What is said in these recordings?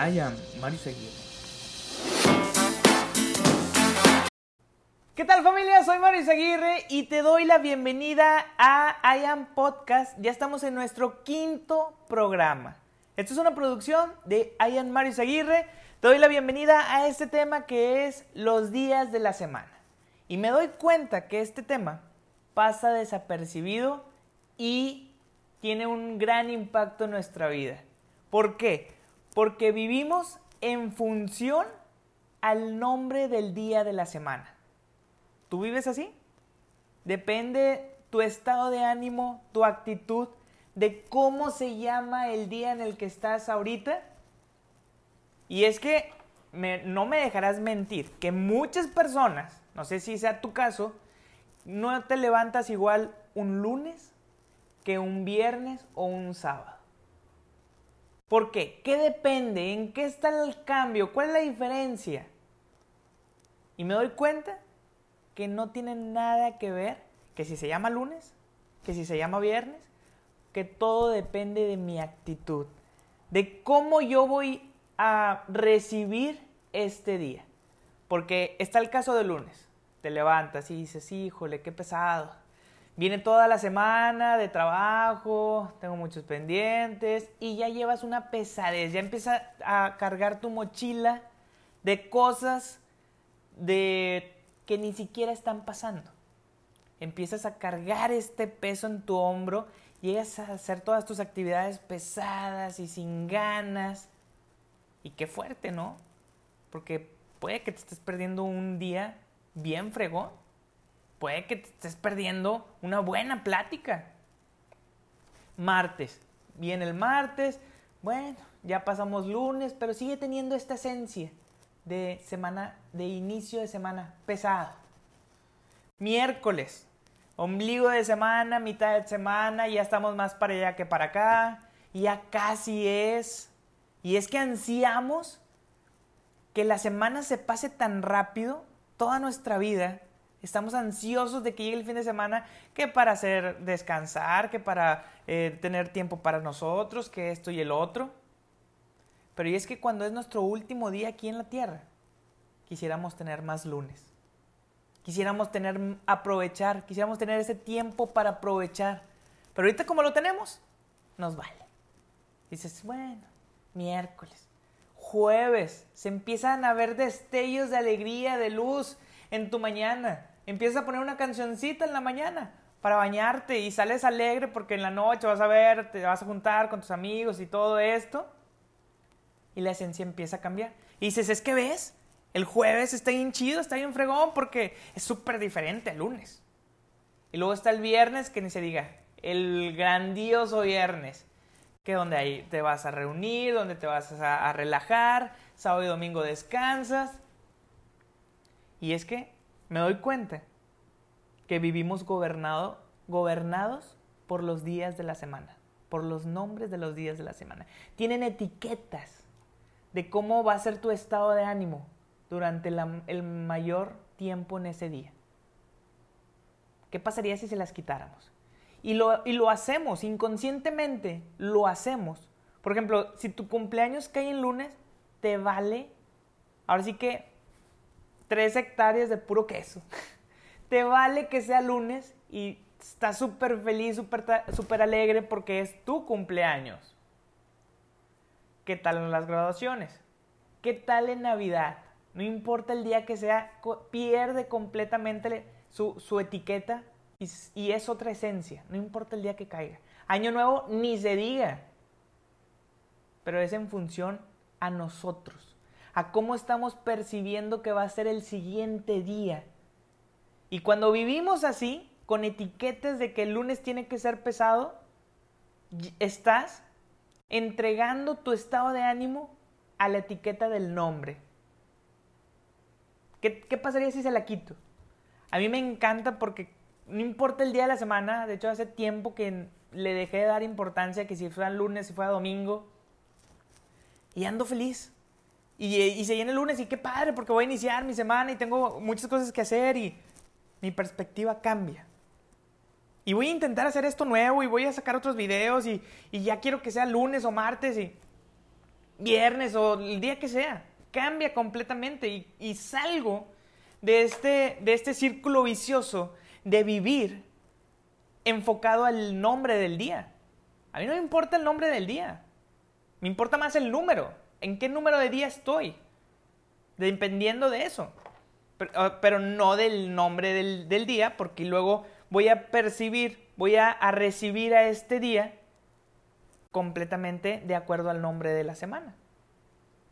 I am Mario Seguir. ¿Qué tal familia? Soy Mario Aguirre y te doy la bienvenida a I Am Podcast. Ya estamos en nuestro quinto programa. Esto es una producción de I Am Mario Aguirre. Te doy la bienvenida a este tema que es los días de la semana. Y me doy cuenta que este tema pasa desapercibido y tiene un gran impacto en nuestra vida. ¿Por qué? Porque vivimos en función al nombre del día de la semana. ¿Tú vives así? Depende tu estado de ánimo, tu actitud, de cómo se llama el día en el que estás ahorita. Y es que no me dejarás mentir, que muchas personas, no sé si sea tu caso, no te levantas igual un lunes que un viernes o un sábado. ¿Por qué? ¿Qué depende? ¿En qué está el cambio? ¿Cuál es la diferencia? Y me doy cuenta que no tiene nada que ver, que si se llama lunes, que si se llama viernes, que todo depende de mi actitud, de cómo yo voy a recibir este día. Porque está el caso de lunes, te levantas y dices, híjole, qué pesado. Viene toda la semana de trabajo, tengo muchos pendientes y ya llevas una pesadez, ya empieza a cargar tu mochila de cosas de que ni siquiera están pasando. Empiezas a cargar este peso en tu hombro, llegas a hacer todas tus actividades pesadas y sin ganas. Y qué fuerte, ¿no? Porque puede que te estés perdiendo un día bien fregón. Puede que te estés perdiendo una buena plática. Martes. Viene el martes. Bueno, ya pasamos lunes, pero sigue teniendo esta esencia de semana, de inicio de semana pesado. Miércoles, ombligo de semana, mitad de semana, ya estamos más para allá que para acá, ya casi es. Y es que ansiamos que la semana se pase tan rápido, toda nuestra vida, estamos ansiosos de que llegue el fin de semana, que para hacer descansar, que para eh, tener tiempo para nosotros, que esto y el otro. Pero y es que cuando es nuestro último día aquí en la tierra, quisiéramos tener más lunes. Quisiéramos tener, aprovechar, quisiéramos tener ese tiempo para aprovechar. Pero ahorita como lo tenemos, nos vale. Dices, bueno, miércoles, jueves, se empiezan a ver destellos de alegría, de luz en tu mañana. Empiezas a poner una cancioncita en la mañana para bañarte y sales alegre porque en la noche vas a ver, te vas a juntar con tus amigos y todo esto y la esencia empieza a cambiar. Y dices, es que ves, el jueves está bien chido, está bien fregón porque es súper diferente al lunes. Y luego está el viernes, que ni se diga, el grandioso viernes, que donde ahí te vas a reunir, donde te vas a, relajar, sábado y domingo descansas. Y es que me doy cuenta que vivimos gobernado, gobernados por los días de la semana, por los nombres de los días de la semana. Tienen etiquetas de cómo va a ser tu estado de ánimo durante el mayor tiempo en ese día. ¿Qué pasaría si se las quitáramos? Y lo, y lo hacemos, inconscientemente lo hacemos. Por ejemplo, si tu cumpleaños cae en lunes, te vale, ahora sí que, tres hectáreas de puro queso. te vale que sea lunes y estás súper feliz, súper alegre porque es tu cumpleaños. ¿Qué tal en las graduaciones? ¿Qué tal en Navidad? No importa el día que sea, pierde completamente su, etiqueta y, es otra esencia. No importa el día que caiga. Año nuevo ni se diga. Pero es en función a nosotros, a cómo estamos percibiendo que va a ser el siguiente día. Y cuando vivimos así, con etiquetas de que el lunes tiene que ser pesado, estás entregando tu estado de ánimo a la etiqueta del nombre. ¿Qué, pasaría si se la quito? A mí me encanta porque no importa el día de la semana, de hecho hace tiempo que le dejé de dar importancia que si fuera lunes, si fuera domingo, y ando feliz. Y, y se viene el lunes y qué padre porque voy a iniciar mi semana y tengo muchas cosas que hacer y mi perspectiva cambia. Y voy a intentar hacer esto nuevo y voy a sacar otros videos y, ya quiero que sea lunes o martes y viernes o el día que sea. Cambia completamente y, y salgo de este, de este círculo vicioso de vivir enfocado al nombre del día. A mí no me importa el nombre del día. Me importa más el número. ¿En qué número de día estoy? Dependiendo de eso. Pero, pero no del nombre del, del, día, porque luego voy a percibir, voy a, a recibir a este día completamente de acuerdo al nombre de la semana.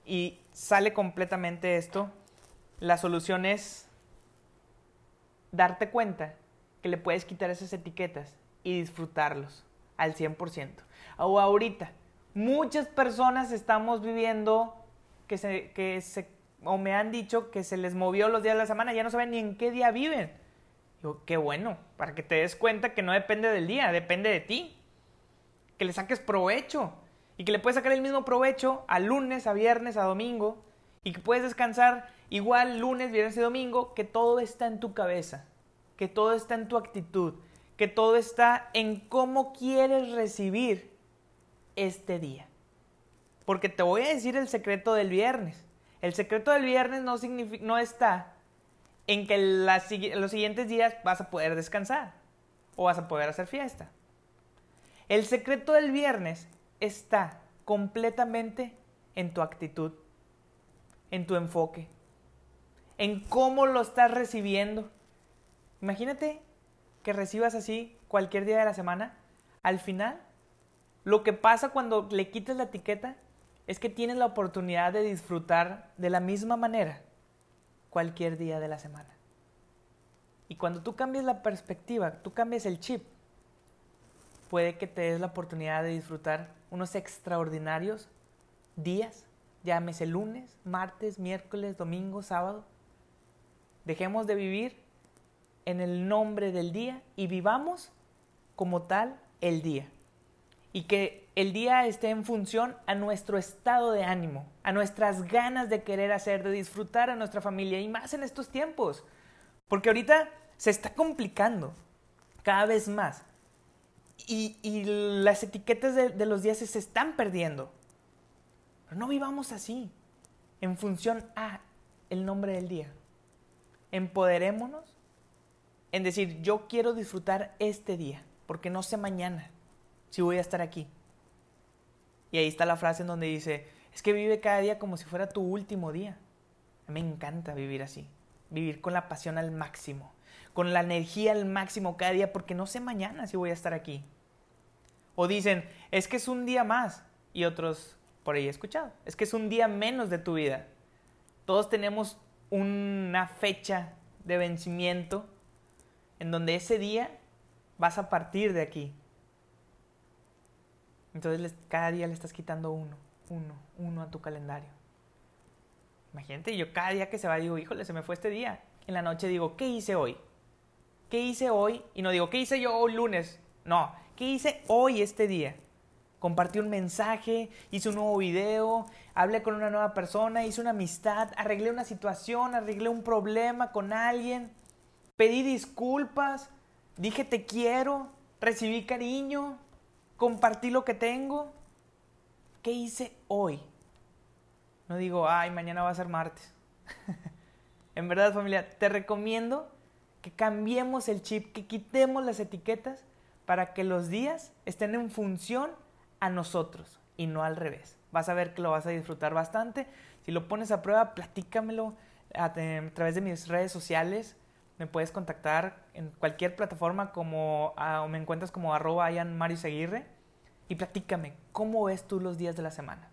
Y sale completamente esto. La solución es darte cuenta que le puedes quitar esas etiquetas y disfrutarlos al 100%. O ahorita, muchas personas estamos viviendo que se, que se, o me han dicho que se les movió los días de la semana, ya no saben ni en qué día viven. Digo, qué bueno, para que te des cuenta que no depende del día, depende de ti. Que le saques provecho y que le puedes sacar el mismo provecho a lunes, a viernes, a domingo y que puedes descansar igual lunes, viernes y domingo, que todo está en tu cabeza, que todo está en tu actitud, que todo está en cómo quieres recibir este día. Porque te voy a decir el secreto del viernes. El secreto del viernes no, no está en que los siguientes días vas a poder descansar o vas a poder hacer fiesta. El secreto del viernes está completamente en tu actitud, en tu enfoque, en cómo lo estás recibiendo. Imagínate que recibas así cualquier día de la semana. Al final, lo que pasa cuando le quitas la etiqueta es que tienes la oportunidad de disfrutar de la misma manera cualquier día de la semana. Y cuando tú cambias la perspectiva, tú cambias el chip, puede que te des la oportunidad de disfrutar unos extraordinarios días, llámese lunes, martes, miércoles, domingo, sábado. Dejemos de vivir en el nombre del día y vivamos como tal el día y que el día esté en función a nuestro estado de ánimo, a nuestras ganas de querer hacer, de disfrutar a nuestra familia y más en estos tiempos. Porque ahorita se está complicando cada vez más y, y las etiquetas de, los días se están perdiendo. Pero no vivamos así, en función a el nombre del día. Empoderémonos en decir, yo quiero disfrutar este día, porque no sé mañana si voy a estar aquí. Y ahí está la frase en donde dice, es que vive cada día como si fuera tu último día. me encanta vivir así, vivir con la pasión al máximo, con la energía al máximo cada día, porque no sé mañana si voy a estar aquí. O dicen, es que es un día más. Y otros, por ahí he escuchado, es que es un día menos de tu vida. Todos tenemos una fecha de vencimiento en donde ese día vas a partir de aquí. Entonces cada día le estás quitando uno, uno, uno a tu calendario. Imagínate, yo cada día que se va digo, híjole, se me fue este día. En la noche digo, ¿qué hice hoy? ¿Qué hice hoy? Y no digo, ¿qué hice yo hoy lunes? No, ¿qué hice hoy este día? Compartí un mensaje, hice un nuevo video, hablé con una nueva persona, hice una amistad, arreglé una situación, arreglé un problema con alguien, pedí disculpas, dije te quiero, recibí cariño, compartí lo que tengo. ¿Qué hice hoy? No digo, ay, mañana va a ser martes. en verdad, familia, te recomiendo que cambiemos el chip, que quitemos las etiquetas para que los días estén en función a nosotros y no al revés. Vas a ver que lo vas a disfrutar bastante. Si lo pones a prueba, platícamelo a, través de mis redes sociales. Me puedes contactar en cualquier plataforma como ah, o me encuentras como arroba Ian Mario Seguirre y platícame cómo ves tú los días de la semana.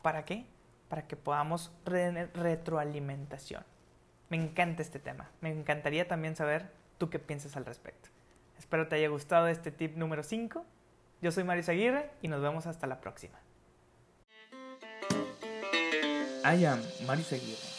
¿Para qué? Para que podamos tener retroalimentación. Me encanta este tema. Me encantaría también saber tú qué piensas al respecto. Espero te haya gustado este tip número 5. Yo soy Mario Aguirre y nos vemos hasta la próxima. I am Mario Aguirre